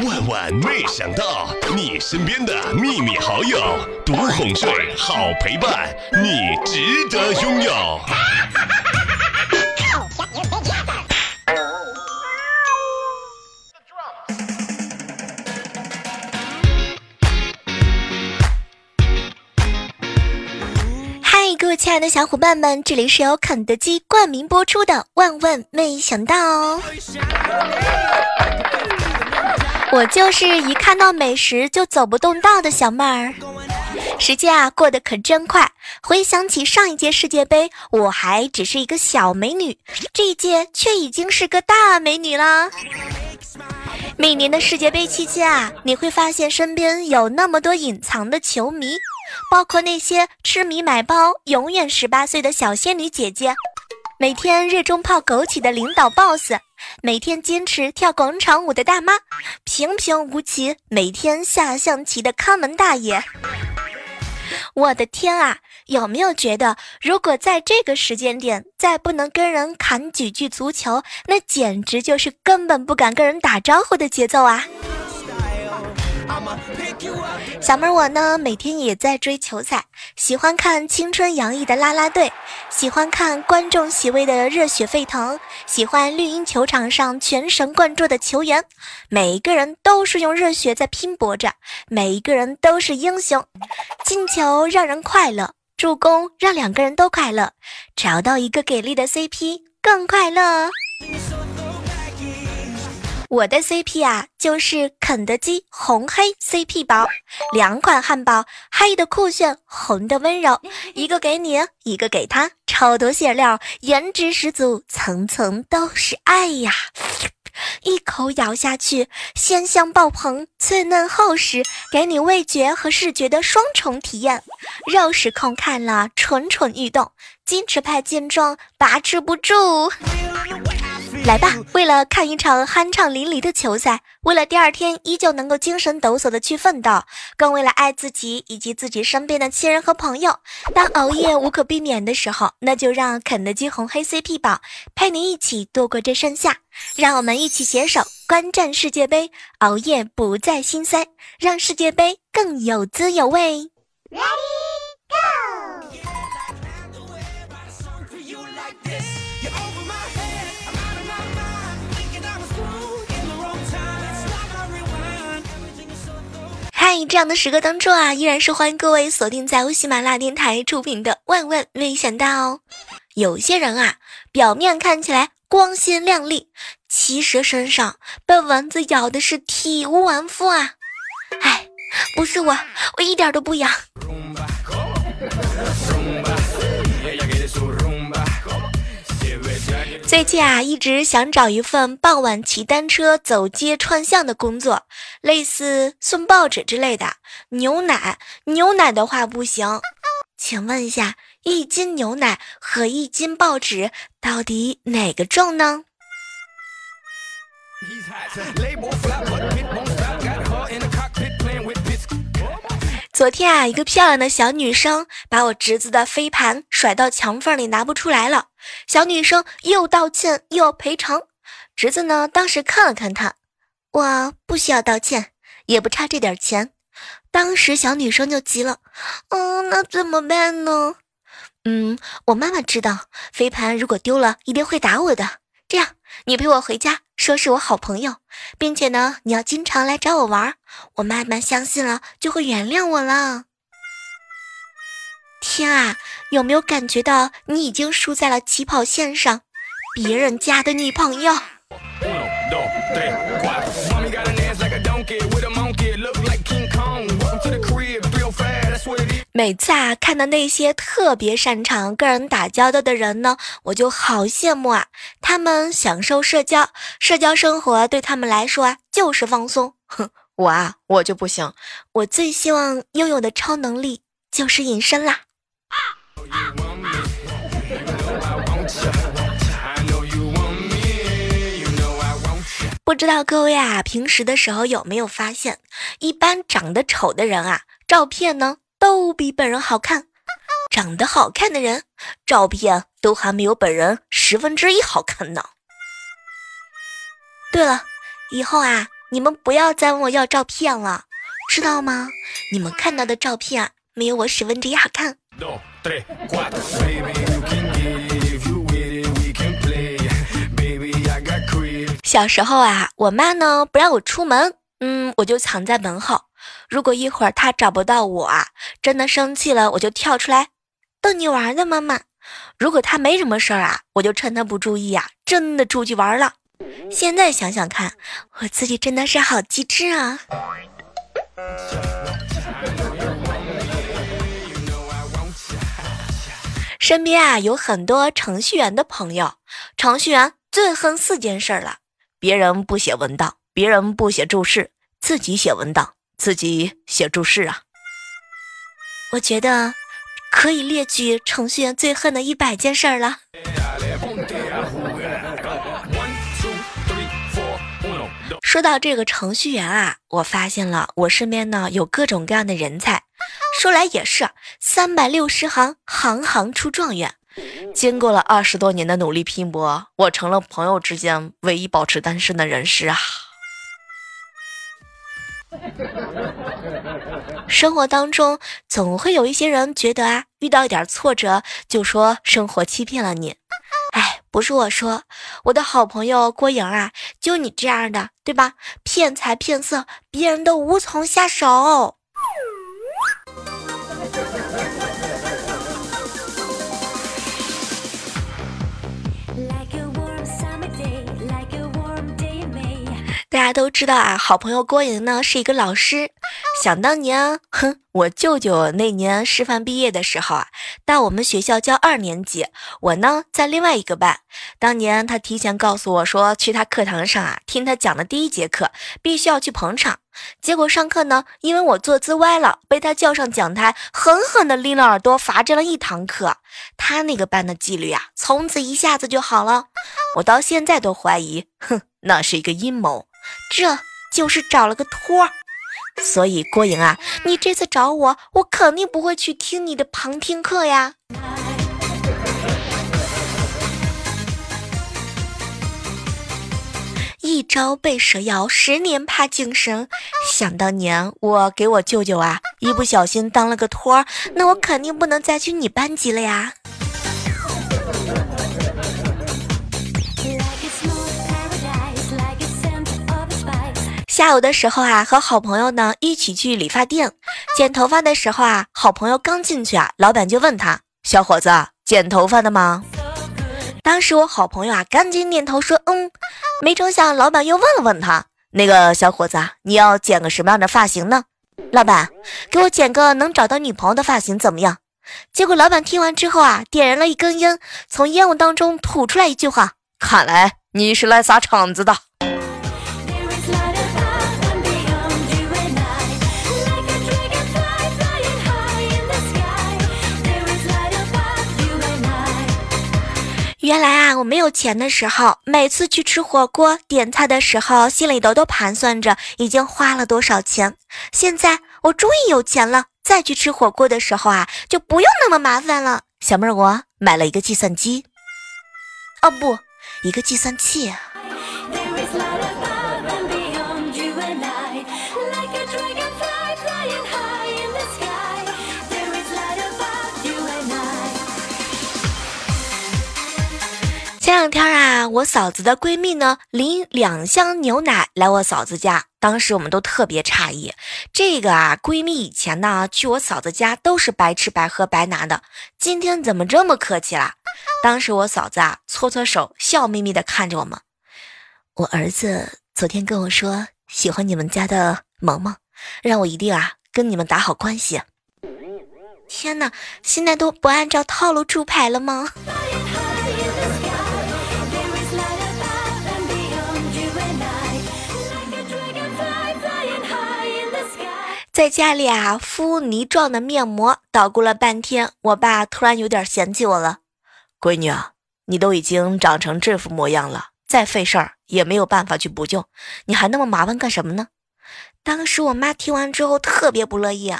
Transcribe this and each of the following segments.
万万没想到，你身边的秘密好友，独哄睡，好陪伴，你值得拥有。嗨，各位亲爱的小伙伴们，这里是由肯德基冠名播出的《万万没想到》。我就是一看到美食就走不动道的小妹儿。时间啊过得可真快，回想起上一届世界杯，我还只是一个小美女，这一届却已经是个大美女了。每年的世界杯期间啊，你会发现身边有那么多隐藏的球迷，包括那些痴迷买包、永远十八岁的小仙女姐姐，每天热衷泡枸杞的领导 boss，每天坚持跳广场舞的大妈，平平无奇每天下象棋的看门大爷。我的天啊！有没有觉得，如果在这个时间点再不能跟人砍几句足球，那简直就是根本不敢跟人打招呼的节奏啊！小妹儿我呢，每天也在追球赛，喜欢看青春洋溢的啦啦队，喜欢看观众席位的热血沸腾，喜欢绿茵球场上全神贯注的球员，每一个人都是用热血在拼搏着，每一个人都是英雄，进球让人快乐，助攻让两个人都快乐，找到一个给力的 CP 更快乐。我的 CP 啊，就是肯德基红黑 CP 包，两款汉堡，黑的酷炫，红的温柔，一个给你，一个给他，超多馅料，颜值十足，层层都是爱呀！一口咬下去，鲜香爆棚，脆嫩厚实，给你味觉和视觉的双重体验。肉食控看了蠢蠢欲动，矜持派见状把持不住。来吧，为了看一场酣畅淋漓的球赛，为了第二天依旧能够精神抖擞的去奋斗，更为了爱自己以及自己身边的亲人和朋友，当熬夜无可避免的时候，那就让肯德基红黑 CP 宝陪你一起度过这盛夏。让我们一起携手观战世界杯，熬夜不再心塞，让世界杯更有滋有味。Ready go！在，这样的时刻当中啊，依然是欢迎各位锁定在由喜马拉雅电台出品的《万万没想到》。有些人啊，表面看起来光鲜亮丽，其实身上被蚊子咬的是体无完肤啊！哎，不是我，我一点都不痒。最近啊，一直想找一份傍晚骑单车走街串巷的工作，类似送报纸之类的。牛奶，牛奶的话不行。请问一下，一斤牛奶和一斤报纸到底哪个重呢？昨天啊，一个漂亮的小女生把我侄子的飞盘甩到墙缝里，拿不出来了。小女生又道歉又要赔偿，侄子呢，当时看了看他，我不需要道歉，也不差这点钱。当时小女生就急了，嗯，那怎么办呢？嗯，我妈妈知道飞盘如果丢了一定会打我的。这样，你陪我回家，说是我好朋友，并且呢，你要经常来找我玩，我慢慢相信了，就会原谅我了。天啊，有没有感觉到你已经输在了起跑线上？别人家的女朋友。每次啊，看到那些特别擅长跟人打交道的人呢，我就好羡慕啊！他们享受社交，社交生活对他们来说啊就是放松。哼，我啊，我就不行。我最希望拥有的超能力就是隐身啦。不知道各位啊，平时的时候有没有发现，一般长得丑的人啊，照片呢？都比本人好看，长得好看的人，照片都还没有本人十分之一好看呢。对了，以后啊，你们不要再问我要照片了，知道吗？你们看到的照片啊，没有我十分之一好看。小时候啊，我妈呢不让我出门，嗯，我就藏在门后。如果一会儿她找不到我啊，真的生气了，我就跳出来逗你玩的，妈妈。如果她没什么事儿啊，我就趁她不注意啊，真的出去玩了。现在想想看，我自己真的是好机智啊。身边啊有很多程序员的朋友，程序员最恨四件事了：别人不写文档，别人不写注释，自己写文档，自己写注释啊。我觉得可以列举程序员最恨的一百件事了。说到这个程序员啊，我发现了我身边呢有各种各样的人才。说来也是，三百六十行，行行出状元。经过了二十多年的努力拼搏，我成了朋友之间唯一保持单身的人士啊。生活当中总会有一些人觉得啊，遇到一点挫折就说生活欺骗了你。哎，不是我说，我的好朋友郭颖啊，就你这样的，对吧？骗财骗色，别人都无从下手。大家都知道啊，好朋友郭莹呢是一个老师。想当年，哼，我舅舅那年师范毕业的时候啊，到我们学校教二年级，我呢在另外一个班。当年他提前告诉我说，去他课堂上啊听他讲的第一节课，必须要去捧场。结果上课呢，因为我坐姿歪了，被他叫上讲台，狠狠地拎了耳朵，罚站了一堂课。他那个班的纪律啊，从此一下子就好了。我到现在都怀疑，哼，那是一个阴谋。这就是找了个托儿，所以郭莹啊，你这次找我，我肯定不会去听你的旁听课呀。一朝被蛇咬，十年怕井绳。想当年我给我舅舅啊，一不小心当了个托儿，那我肯定不能再去你班级了呀。下午的时候啊，和好朋友呢一起去理发店剪头发的时候啊，好朋友刚进去啊，老板就问他：“小伙子，剪头发的吗？”当时我好朋友啊，赶紧点头说：“嗯。”没成想，老板又问了问他：“那个小伙子，你要剪个什么样的发型呢？”老板，给我剪个能找到女朋友的发型怎么样？结果老板听完之后啊，点燃了一根烟，从烟雾当中吐出来一句话：“看来你是来撒场子的。”原来啊，我没有钱的时候，每次去吃火锅点菜的时候，心里头都盘算着已经花了多少钱。现在我终于有钱了，再去吃火锅的时候啊，就不用那么麻烦了。小妹儿，我买了一个计算机，哦不，一个计算器。前两天啊，我嫂子的闺蜜呢拎两箱牛奶来我嫂子家，当时我们都特别诧异。这个啊，闺蜜以前呢去我嫂子家都是白吃白喝白拿的，今天怎么这么客气啦？当时我嫂子啊搓搓手，笑眯眯的看着我们。我儿子昨天跟我说喜欢你们家的萌萌，让我一定啊跟你们打好关系。天哪，现在都不按照套路出牌了吗？在家里啊，敷泥状的面膜，捣鼓了半天，我爸突然有点嫌弃我了。闺女啊，你都已经长成这副模样了，再费事儿也没有办法去补救，你还那么麻烦干什么呢？当时我妈听完之后特别不乐意，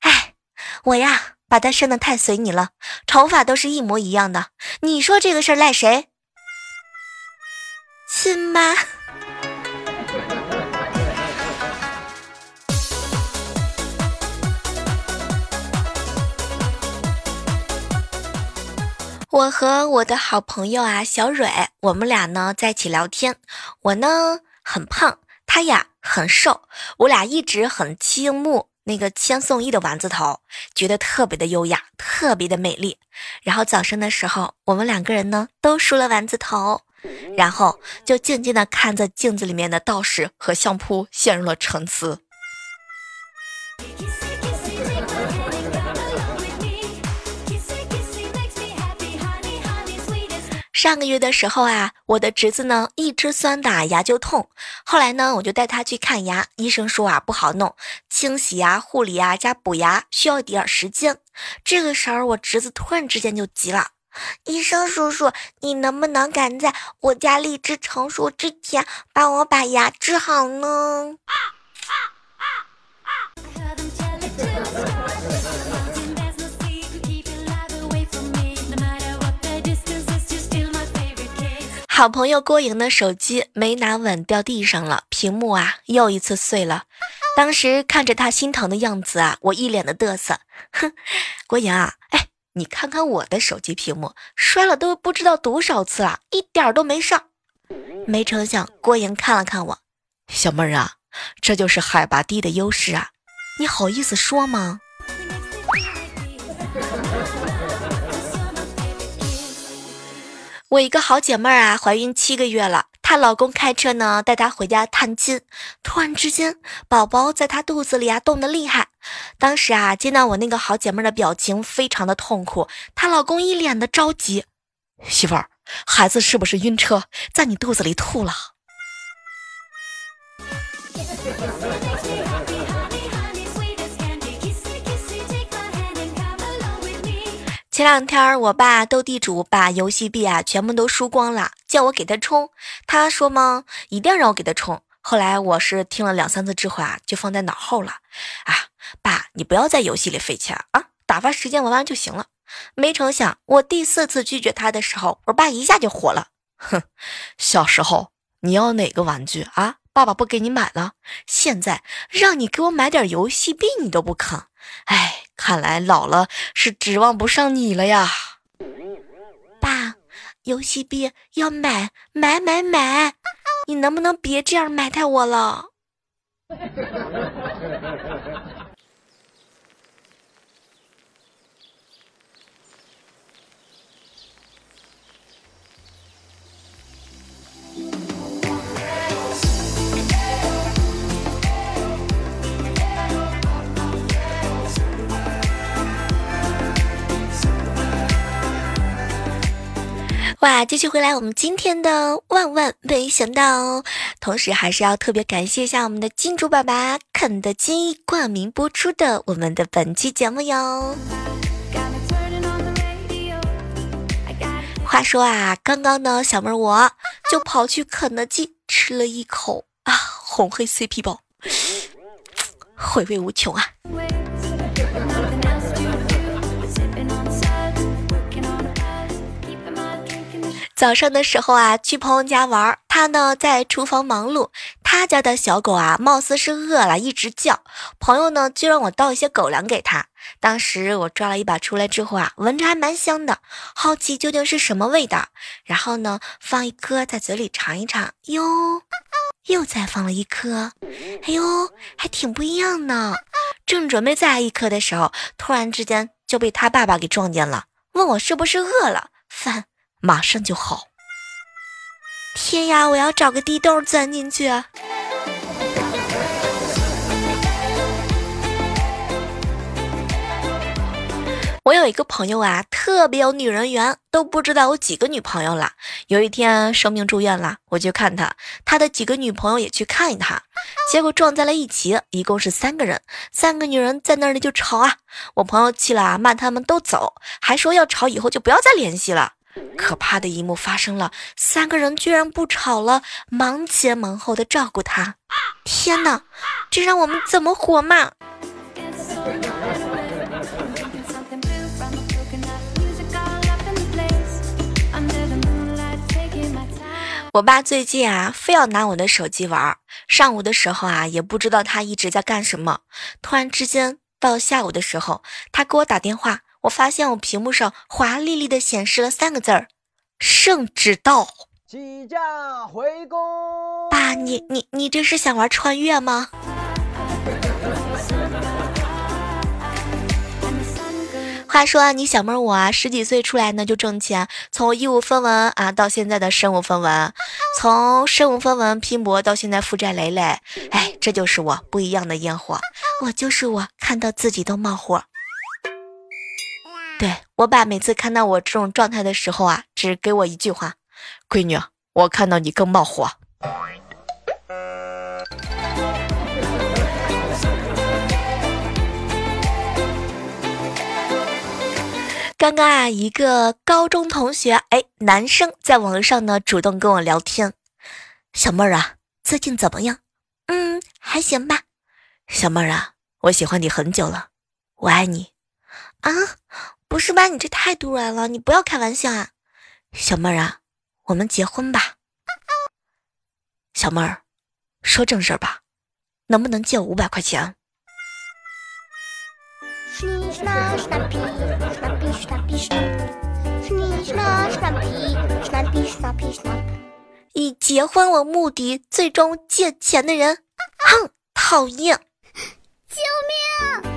哎，我呀把她生的太随你了，头发都是一模一样的，你说这个事儿赖谁？亲妈。我和我的好朋友啊小蕊，我们俩呢在一起聊天。我呢很胖，他呀很瘦，我俩一直很倾慕那个千颂伊的丸子头，觉得特别的优雅，特别的美丽。然后早上的时候，我们两个人呢都梳了丸子头，然后就静静的看着镜子里面的道士和相扑，陷入了沉思。上个月的时候啊，我的侄子呢一吃酸打牙就痛，后来呢我就带他去看牙，医生说啊不好弄，清洗啊、护理啊加补牙需要一点时间。这个时候我侄子突然之间就急了，医生叔叔，你能不能赶在我家荔枝成熟之前帮我把牙治好呢？好朋友郭莹的手机没拿稳掉地上了，屏幕啊又一次碎了。当时看着他心疼的样子啊，我一脸的嘚瑟。哼，郭莹啊，哎，你看看我的手机屏幕摔了都不知道多少次了，一点都没上。没成想郭莹看了看我，小妹儿啊，这就是海拔低的优势啊，你好意思说吗？我一个好姐妹儿啊，怀孕七个月了，她老公开车呢带她回家探亲，突然之间宝宝在她肚子里啊动得厉害，当时啊见到我那个好姐妹的表情非常的痛苦，她老公一脸的着急，媳妇儿，孩子是不是晕车？在你肚子里吐了？前两天我爸斗地主把游戏币啊全部都输光了，叫我给他充。他说嘛，一定要让我给他充。后来我是听了两三次之后啊，就放在脑后了。啊，爸，你不要在游戏里费钱啊，打发时间玩玩就行了。没成想，我第四次拒绝他的时候，我爸一下就火了。哼，小时候你要哪个玩具啊？爸爸不给你买了，现在让你给我买点游戏币，你都不肯。哎，看来老了是指望不上你了呀，爸，游戏币要买买买买，你能不能别这样埋汰我了？哇，继续回来，我们今天的万万没想到，同时还是要特别感谢一下我们的金主爸爸肯德基冠名播出的我们的本期节目哟。话说啊，刚刚呢，小妹我就跑去肯德基吃了一口啊红黑 CP 包，回味无穷啊。早上的时候啊，去朋友家玩，他呢在厨房忙碌。他家的小狗啊，貌似是饿了，一直叫。朋友呢就让我倒一些狗粮给他。当时我抓了一把出来之后啊，闻着还蛮香的，好奇究竟是什么味道。然后呢，放一颗在嘴里尝一尝，哟，又再放了一颗，哎呦，还挺不一样呢。正准备再来一颗的时候，突然之间就被他爸爸给撞见了，问我是不是饿了，饭。马上就好！天呀，我要找个地洞钻进去。我有一个朋友啊，特别有女人缘，都不知道有几个女朋友了。有一天生病住院了，我去看他，他的几个女朋友也去看他，结果撞在了一起，一共是三个人，三个女人在那里就吵啊。我朋友气了啊，骂他们都走，还说要吵以后就不要再联系了。可怕的一幕发生了，三个人居然不吵了，忙前忙后的照顾他。天哪，这让我们怎么活嘛？我爸最近啊，非要拿我的手机玩。上午的时候啊，也不知道他一直在干什么。突然之间，到下午的时候，他给我打电话。我发现我屏幕上华丽丽的显示了三个字儿：圣旨到。起驾回宫。爸，你你你这是想玩穿越吗？话说啊，你小妹我啊，十几岁出来呢就挣钱，从义务分文啊到现在的身无分文，从身无分文拼搏到现在负债累累，哎，这就是我不一样的烟火，我就是我，看到自己都冒火。对我爸每次看到我这种状态的时候啊，只给我一句话：“闺女，我看到你更冒火。”刚刚啊，一个高中同学，哎，男生在网上呢主动跟我聊天。小妹儿啊，最近怎么样？嗯，还行吧。小妹儿啊，我喜欢你很久了，我爱你。啊，不是吧？你这太突然了，你不要开玩笑啊。小妹儿啊，我们结婚吧。小妹儿，说正事儿吧，能不能借我五百块钱？以结婚为目的，最终借钱的人，哼，讨厌！救命！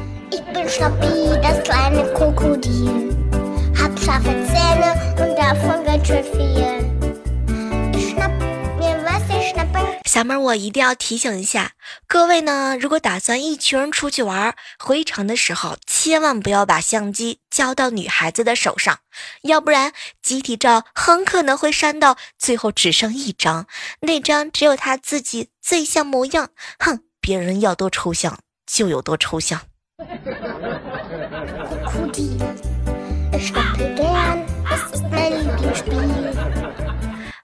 小妹儿，我一定要提醒一下各位呢，如果打算一群人出去玩，回城的时候千万不要把相机交到女孩子的手上，要不然集体照很可能会删到最后只剩一张，那张只有她自己最像模样。哼，别人要多抽象就有多抽象。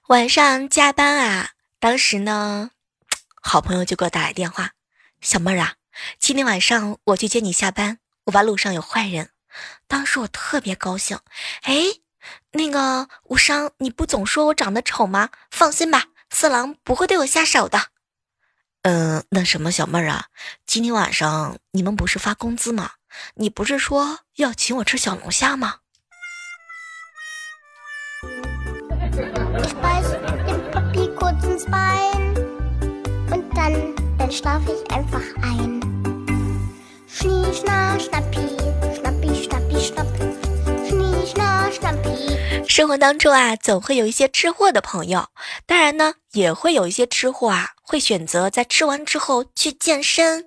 晚上加班啊。当时呢，好朋友就给我打来电话，小妹儿啊，今天晚上我去接你下班，我怕路上有坏人。当时我特别高兴，哎，那个无伤，你不总说我长得丑吗？放心吧，色狼不会对我下手的。嗯，那什么，小妹儿啊，今天晚上你们不是发工资吗？你不是说要请我吃小龙虾吗？生活当中啊，总会有一些吃货的朋友，当然呢，也会有一些吃货啊，会选择在吃完之后去健身。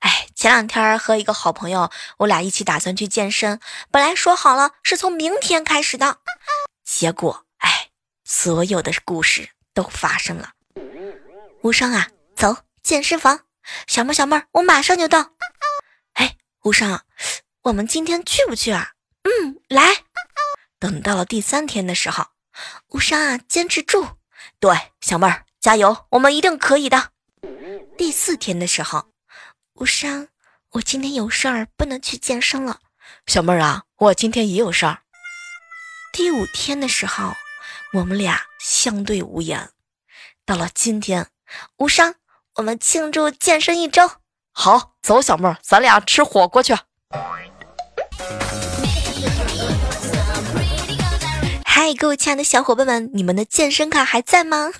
哎，前两天和一个好朋友，我俩一起打算去健身，本来说好了是从明天开始的，结果哎，所有的故事都发生了。无伤啊，走健身房，小妹小妹，我马上就到。哎，无伤，我们今天去不去啊？嗯，来。等到了第三天的时候，无伤啊，坚持住！对，小妹儿加油，我们一定可以的。第四天的时候，无伤，我今天有事儿，不能去健身了。小妹儿啊，我今天也有事儿。第五天的时候，我们俩相对无言。到了今天，无伤，我们庆祝健身一周。好，走，小妹儿，咱俩吃火锅去。各位亲爱的小伙伴们，你们的健身卡还在吗？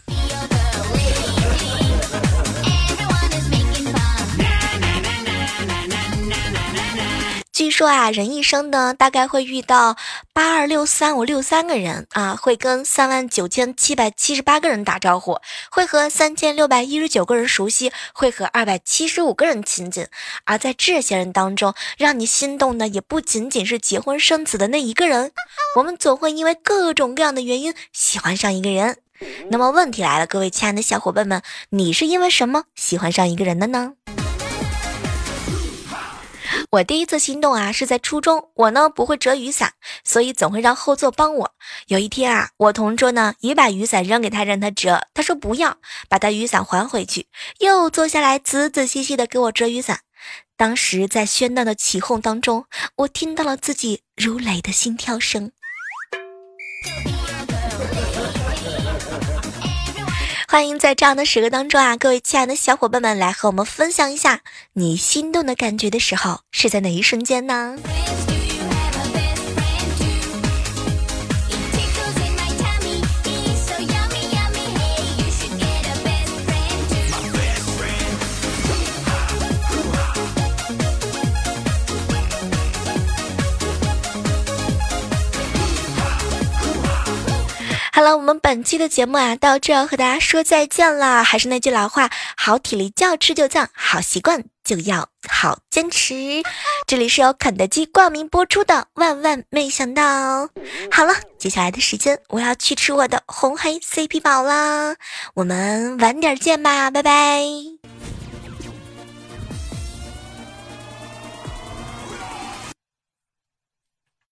说啊，人一生呢，大概会遇到八二六三五六三个人啊，会跟三万九千七百七十八个人打招呼，会和三千六百一十九个人熟悉，会和二百七十五个人亲近。而在这些人当中，让你心动的也不仅仅是结婚生子的那一个人。我们总会因为各种各样的原因喜欢上一个人。那么问题来了，各位亲爱的小伙伴们，你是因为什么喜欢上一个人的呢？我第一次心动啊，是在初中。我呢不会折雨伞，所以总会让后座帮我。有一天啊，我同桌呢也把雨伞扔给他让他折，他说不要，把他雨伞还回去，又坐下来仔仔细细的给我折雨伞。当时在喧闹的起哄当中，我听到了自己如雷的心跳声。欢迎在这样的时刻当中啊，各位亲爱的小伙伴们来和我们分享一下你心动的感觉的时候是在哪一瞬间呢？我们本期的节目啊，到这要和大家说再见了。还是那句老话，好体力就要吃就酱，好习惯就要好坚持。这里是由肯德基冠名播出的，万万没想到。好了，接下来的时间我要去吃我的红黑 CP 宝啦，我们晚点见吧，拜拜。